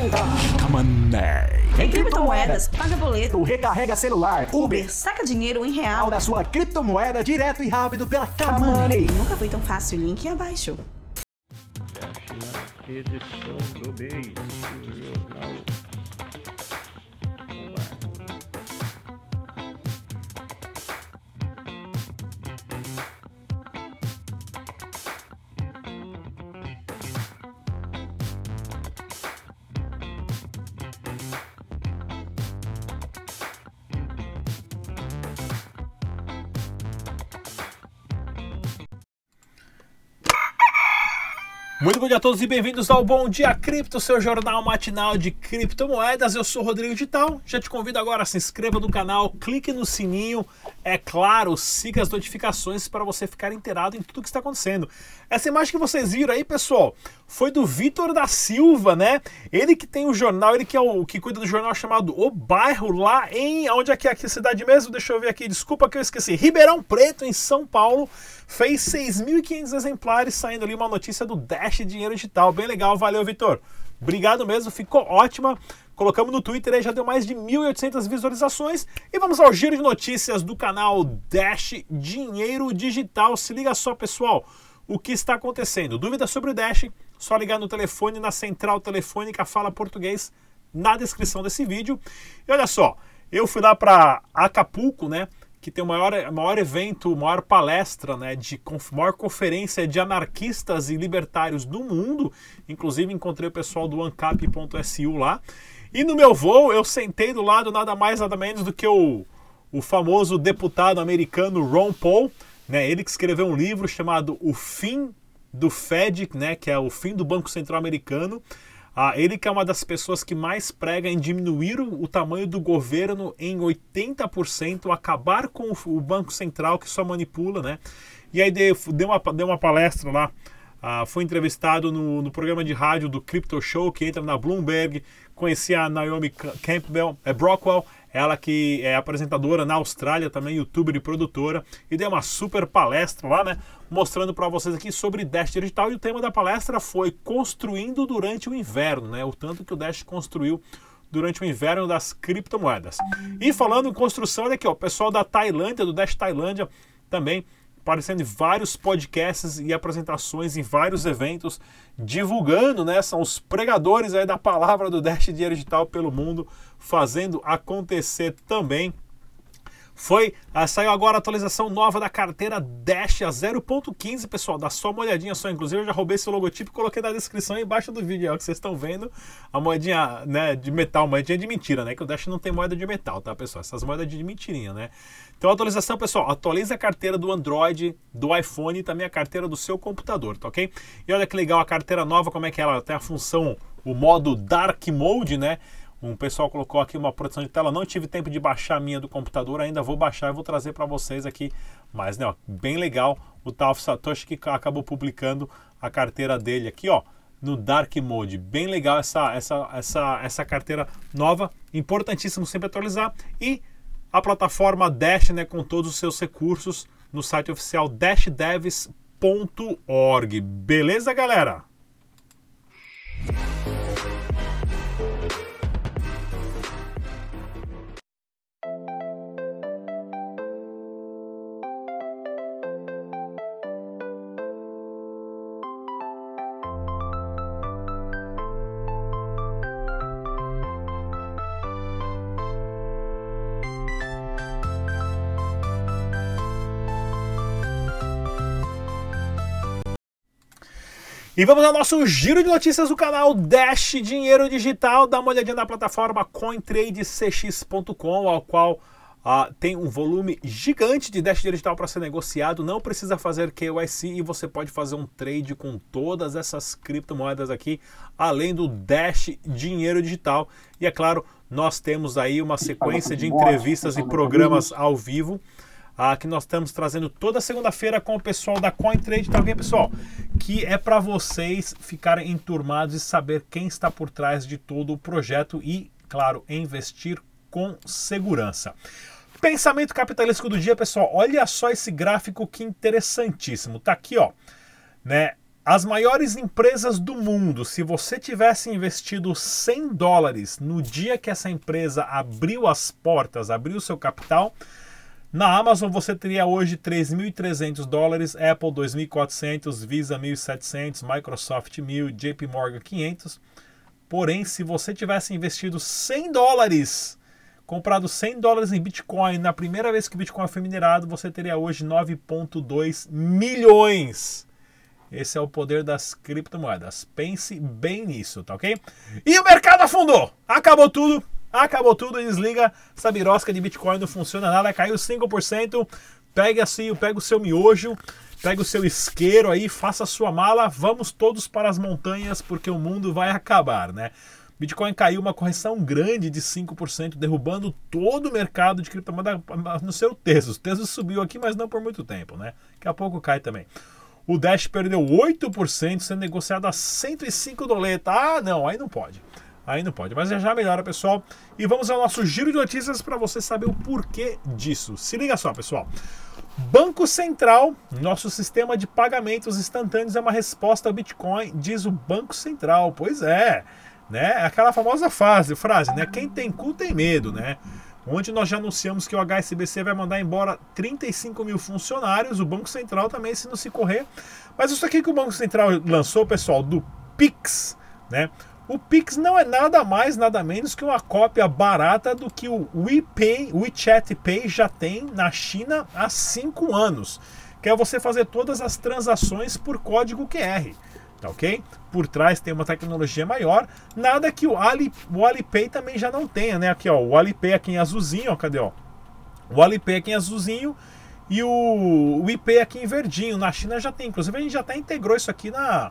Money. Tem criptomoedas, paga boleto, recarrega celular, Uber, saca dinheiro em real. da sua criptomoeda direto e rápido pela Money. Nunca foi tão fácil, link abaixo. edição do mês do jornal. Muito bom dia a todos e bem-vindos ao Bom Dia Cripto, seu jornal matinal de criptomoedas. Eu sou Rodrigo Digital. Já te convido agora a se inscreva no canal, clique no sininho, é claro, siga as notificações para você ficar inteirado em tudo que está acontecendo. Essa imagem que vocês viram aí, pessoal, foi do Vitor da Silva, né? Ele que tem o jornal, ele que é o que cuida do jornal chamado O Bairro lá em onde é que é aqui a cidade mesmo? Deixa eu ver aqui, desculpa que eu esqueci. Ribeirão Preto, em São Paulo fez 6.500 exemplares, saindo ali uma notícia do Dash Dinheiro Digital. Bem legal, valeu, Vitor. Obrigado mesmo, ficou ótima. Colocamos no Twitter aí, já deu mais de 1.800 visualizações. E vamos ao giro de notícias do canal Dash Dinheiro Digital. Se liga só, pessoal, o que está acontecendo. Dúvida sobre o Dash? Só ligar no telefone, na central telefônica Fala Português, na descrição desse vídeo. E olha só, eu fui lá para Acapulco, né? que tem o maior, maior evento, maior palestra, né, de maior conferência de anarquistas e libertários do mundo. Inclusive encontrei o pessoal do ancap.su lá. E no meu voo eu sentei do lado nada mais nada menos do que o, o famoso deputado americano Ron Paul, né, ele que escreveu um livro chamado O Fim do Fed, né, que é o fim do Banco Central Americano. Ah, ele que é uma das pessoas que mais prega em diminuir o, o tamanho do governo em 80%, acabar com o, o, Banco Central que só manipula, né? E aí deu, deu, uma, deu uma palestra lá, ah, foi entrevistado no, no, programa de rádio do Crypto Show, que entra na Bloomberg, conheci a Naomi Campbell, é Brockwell, ela que é apresentadora na Austrália, também youtuber e produtora, e deu uma super palestra lá, né? Mostrando para vocês aqui sobre Dash Digital. E o tema da palestra foi Construindo durante o Inverno, né? O tanto que o Dash construiu durante o inverno das criptomoedas. E falando em construção, olha aqui, ó, o pessoal da Tailândia, do Dash Tailândia, também aparecendo em vários podcasts e apresentações em vários eventos, divulgando, né? São os pregadores aí da palavra do Dash Digital pelo mundo, fazendo acontecer também. Foi, ah, saiu agora a atualização nova da carteira Dash a 0.15, pessoal. Dá só uma olhadinha só. Inclusive, eu já roubei esse logotipo e coloquei na descrição embaixo do vídeo. É o que vocês estão vendo. A moedinha né, de metal, moedinha de mentira, né? Que o Dash não tem moeda de metal, tá, pessoal? Essas moedas de mentirinha, né? Então, atualização, pessoal. Atualiza a carteira do Android, do iPhone e também a carteira do seu computador, tá ok? E olha que legal a carteira nova, como é que ela tem a função, o modo Dark Mode, né? Um pessoal colocou aqui uma produção de tela. Não tive tempo de baixar a minha do computador, ainda vou baixar e vou trazer para vocês aqui. Mas, né, ó, bem legal o Tal Satoshi que acabou publicando a carteira dele aqui, ó, no Dark Mode. Bem legal essa, essa, essa, essa carteira nova. Importantíssimo sempre atualizar. E a plataforma Dash, né, com todos os seus recursos no site oficial dashdevs.org. Beleza, galera? E vamos ao nosso giro de notícias do canal Dash Dinheiro Digital. Dá uma olhadinha na plataforma CoinTradeCX.com, ao qual uh, tem um volume gigante de Dash Digital para ser negociado. Não precisa fazer KYC e você pode fazer um trade com todas essas criptomoedas aqui, além do Dash Dinheiro Digital. E é claro, nós temos aí uma sequência de entrevistas e programas ao vivo ah, que nós estamos trazendo toda segunda-feira com o pessoal da CoinTrade, tá ok, pessoal? Que é para vocês ficarem enturmados e saber quem está por trás de todo o projeto e, claro, investir com segurança. Pensamento capitalístico do dia, pessoal. Olha só esse gráfico que interessantíssimo. Tá aqui, ó, né? As maiores empresas do mundo, se você tivesse investido 100 dólares no dia que essa empresa abriu as portas, abriu seu capital, na Amazon você teria hoje 3.300 dólares, Apple 2.400, Visa 1.700, Microsoft 1.000, JP Morgan 500. Porém, se você tivesse investido 100 dólares, comprado 100 dólares em Bitcoin na primeira vez que o Bitcoin foi minerado, você teria hoje 9.2 milhões. Esse é o poder das criptomoedas. Pense bem nisso, tá ok? E o mercado afundou! Acabou tudo! Acabou tudo desliga essa birosca de Bitcoin, não funciona nada, caiu 5%. Pega assim, pega o seu miojo, pega o seu isqueiro aí, faça a sua mala, vamos todos para as montanhas porque o mundo vai acabar, né? Bitcoin caiu uma correção grande de 5%, derrubando todo o mercado de criptomoeda no seu Tesos. Tesos subiu aqui, mas não por muito tempo, né? Daqui a pouco cai também. O Dash perdeu 8%, sendo negociado a 105 doleta. Ah, não, aí não pode. Aí não pode, mas já melhora, pessoal. E vamos ao nosso giro de notícias para você saber o porquê disso. Se liga só, pessoal. Banco Central, nosso sistema de pagamentos instantâneos é uma resposta ao Bitcoin, diz o Banco Central. Pois é, né? Aquela famosa frase, frase, né? Quem tem cu tem medo, né? Onde nós já anunciamos que o HSBC vai mandar embora 35 mil funcionários, o Banco Central também, se não se correr. Mas isso aqui que o Banco Central lançou, pessoal, do Pix, né? O Pix não é nada mais, nada menos que uma cópia barata do que o WePay, WeChat Pay já tem na China há 5 anos, que é você fazer todas as transações por código QR tá ok? Por trás tem uma tecnologia maior, nada que o, Ali, o Alipay também já não tenha, né? Aqui, ó, o Alipay aqui em azulzinho, ó, cadê, ó? O Alipay aqui em azulzinho e o, o IP aqui em verdinho. Na China já tem, inclusive a gente já até integrou isso aqui na,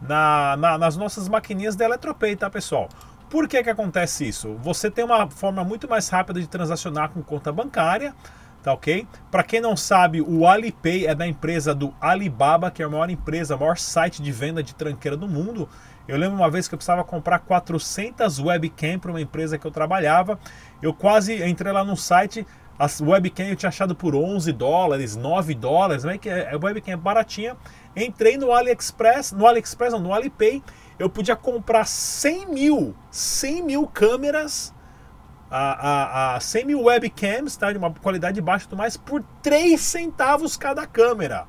na, na, nas nossas maquininhas da Eletropay, tá, pessoal? Por que que acontece isso? Você tem uma forma muito mais rápida de transacionar com conta bancária, tá ok? Para quem não sabe, o Alipay é da empresa do Alibaba, que é a maior empresa, maior site de venda de tranqueira do mundo. Eu lembro uma vez que eu precisava comprar 400 webcam para uma empresa que eu trabalhava. Eu quase entrei lá no site, as webcam eu tinha achado por 11 dólares, 9 dólares, né? que é, webcam é baratinha. Entrei no AliExpress, no AliExpress não, no Alipay, eu podia comprar 100 mil, 100 mil câmeras a, a, a 100 mil webcams, tá? De uma qualidade baixa do mais, por 3 centavos cada câmera.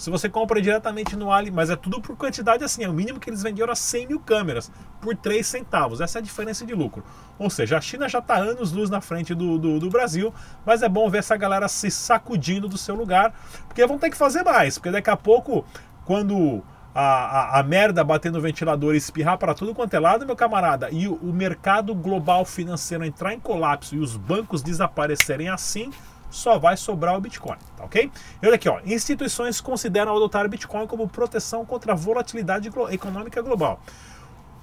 Se você compra diretamente no Ali, mas é tudo por quantidade assim, é o mínimo que eles venderam era 100 mil câmeras por 3 centavos. Essa é a diferença de lucro. Ou seja, a China já está anos luz na frente do, do, do, Brasil, mas é bom ver essa galera se sacudindo do seu lugar, porque vão ter que fazer mais, porque daqui a pouco, quando a, a, a, merda bater no ventilador e espirrar para tudo quanto é lado, meu camarada, e o, o, mercado global financeiro entrar em colapso e os bancos desaparecerem assim, só vai sobrar o Bitcoin, tá ok? Olha aqui, ó, instituições consideram adotar o Bitcoin como proteção contra a volatilidade econômica global.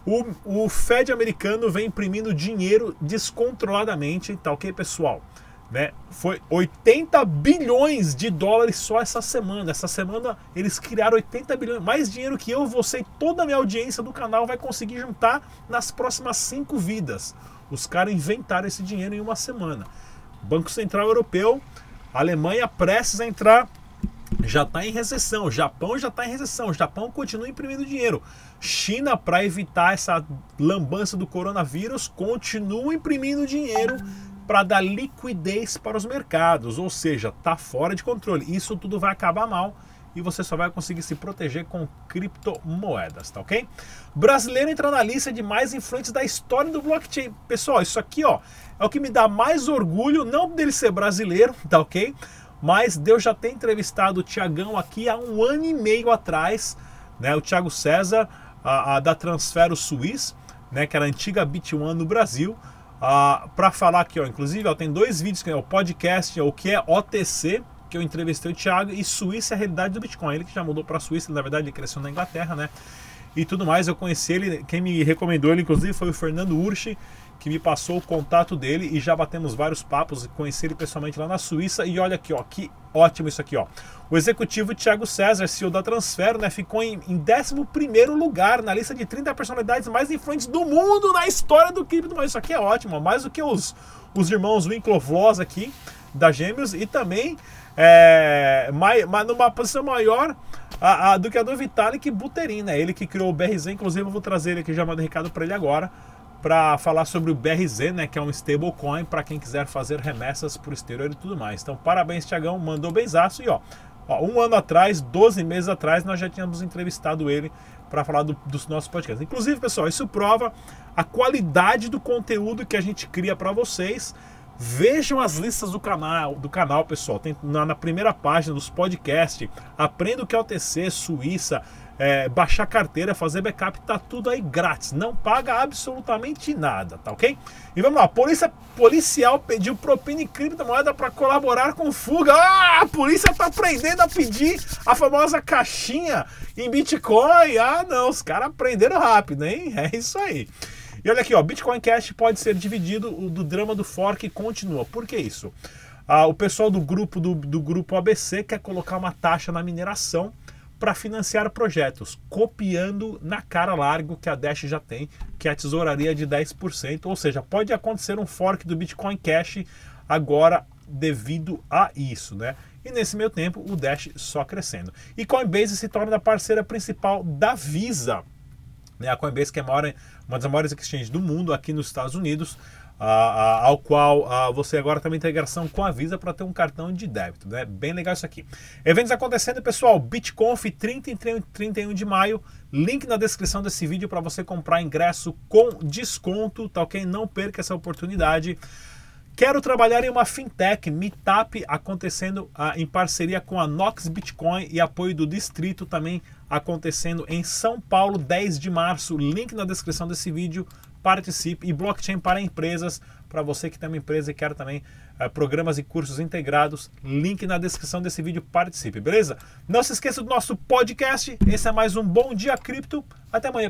O, o Fed americano vem imprimindo dinheiro descontroladamente, tá ok, pessoal? Né? Foi 80 bilhões de dólares só essa semana. Essa semana eles criaram 80 bilhões, mais dinheiro que eu, você e toda a minha audiência do canal vai conseguir juntar nas próximas cinco vidas. Os caras inventaram esse dinheiro em uma semana. Banco Central Europeu, Alemanha prestes a entrar, já está em recessão. O Japão já está em recessão. O Japão continua imprimindo dinheiro. China, para evitar essa lambança do coronavírus, continua imprimindo dinheiro para dar liquidez para os mercados, ou seja, está fora de controle. Isso tudo vai acabar mal e você só vai conseguir se proteger com criptomoedas, tá ok? Brasileiro entra na lista de mais influentes da história do blockchain. Pessoal, isso aqui ó, é o que me dá mais orgulho, não dele ser brasileiro, tá ok? Mas Deus já tem entrevistado o Tiagão aqui há um ano e meio atrás, né? O Thiago César, a, a da Transfero Suisse, né? Que era a antiga Bit1 no Brasil ah, para falar aqui, ó, inclusive, ó, tem dois vídeos que é o podcast, o que é OTC, que eu entrevistei o Thiago, e Suíça é a realidade do Bitcoin. Ele que já mudou para a Suíça, na verdade ele cresceu na Inglaterra, né? E tudo mais, eu conheci ele, quem me recomendou ele, inclusive, foi o Fernando Urchi, que me passou o contato dele e já batemos vários papos e conheci ele pessoalmente lá na Suíça. E olha aqui, ó, que ótimo isso aqui, ó. O executivo Thiago César, CEO da Transfero, né, ficou em, em 11 lugar na lista de 30 personalidades mais influentes do mundo na história do cripto. Mas isso aqui é ótimo, mais do que os, os irmãos Winklevoss aqui da Gêmeos e também é, mais, numa posição maior a, a, do que a do Vitalik Buterin, né? Ele que criou o BRZ, inclusive eu vou trazer ele aqui, já mando recado para ele agora, para falar sobre o BRZ, né? Que é um stablecoin para quem quiser fazer remessas por exterior e tudo mais. Então, parabéns, Tiagão, mandou benzaço e ó, ó, um ano atrás, 12 meses atrás, nós já tínhamos entrevistado ele para falar do, dos nossos podcasts. Inclusive, pessoal, isso prova a qualidade do conteúdo que a gente cria para vocês. Vejam as listas do canal, do canal, pessoal. Tem na, na primeira página dos podcasts. Aprenda o que é o TC, Suíça, é, baixar carteira, fazer backup, tá tudo aí grátis. Não paga absolutamente nada, tá ok? E vamos lá, polícia policial pediu propina e criptomoeda para colaborar com fuga. Ah, a polícia tá aprendendo a pedir a famosa caixinha em Bitcoin. Ah, não, os caras aprenderam rápido, hein? É isso aí. E olha aqui, ó, Bitcoin Cash pode ser dividido, o do drama do fork continua. Por que isso? Ah, o pessoal do grupo do, do grupo ABC quer colocar uma taxa na mineração para financiar projetos, copiando na cara largo que a Dash já tem, que é a tesouraria de 10%, ou seja, pode acontecer um fork do Bitcoin Cash agora devido a isso, né? E nesse meio tempo, o Dash só crescendo. E Coinbase se torna a parceira principal da Visa né? A Coinbase, que é uma das maiores exchanges do mundo aqui nos Estados Unidos, ao qual você agora tem uma integração com a Visa para ter um cartão de débito. Né? Bem legal isso aqui. Eventos acontecendo, pessoal. BitConf 30 e 31 de maio. Link na descrição desse vídeo para você comprar ingresso com desconto, tá ok? Não perca essa oportunidade. Quero trabalhar em uma fintech, Meetup, acontecendo ah, em parceria com a Nox Bitcoin e apoio do Distrito também acontecendo em São Paulo, 10 de março. Link na descrição desse vídeo. Participe e blockchain para empresas, para você que tem uma empresa e quer também ah, programas e cursos integrados. Link na descrição desse vídeo. Participe, beleza? Não se esqueça do nosso podcast. Esse é mais um Bom Dia Cripto. Até amanhã.